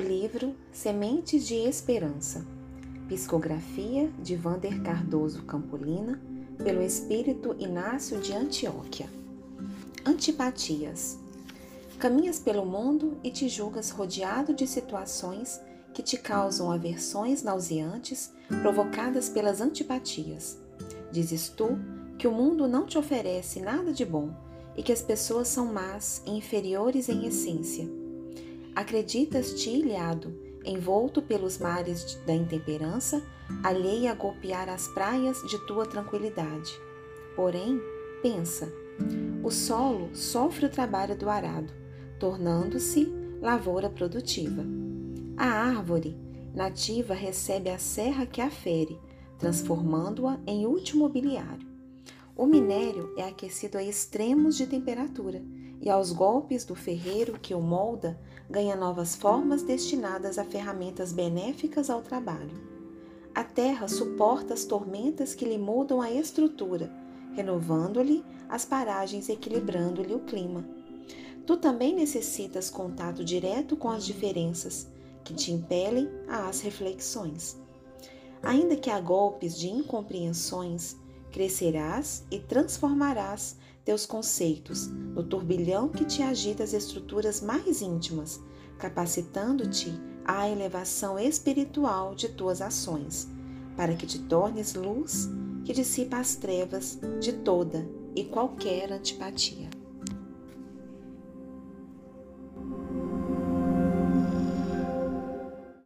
Livro Sementes de Esperança. Psicografia de Vander Cardoso Campolina, pelo espírito Inácio de Antioquia. Antipatias. Caminhas pelo mundo e te julgas rodeado de situações que te causam aversões nauseantes provocadas pelas antipatias. Dizes tu que o mundo não te oferece nada de bom e que as pessoas são más e inferiores em essência Acreditas-te ilhado, envolto pelos mares da intemperança, alheia a golpear as praias de tua tranquilidade. Porém, pensa: o solo sofre o trabalho do arado, tornando-se lavoura produtiva. A árvore nativa recebe a serra que a fere, transformando-a em útil mobiliário. O minério é aquecido a extremos de temperatura e aos golpes do ferreiro que o molda, ganha novas formas destinadas a ferramentas benéficas ao trabalho. A terra suporta as tormentas que lhe mudam a estrutura, renovando-lhe as paragens, equilibrando-lhe o clima. Tu também necessitas contato direto com as diferenças, que te impelem às reflexões. Ainda que há golpes de incompreensões, crescerás e transformarás teus conceitos no turbilhão que te agita as estruturas mais íntimas, capacitando-te à elevação espiritual de tuas ações, para que te tornes luz que dissipa as trevas de toda e qualquer antipatia.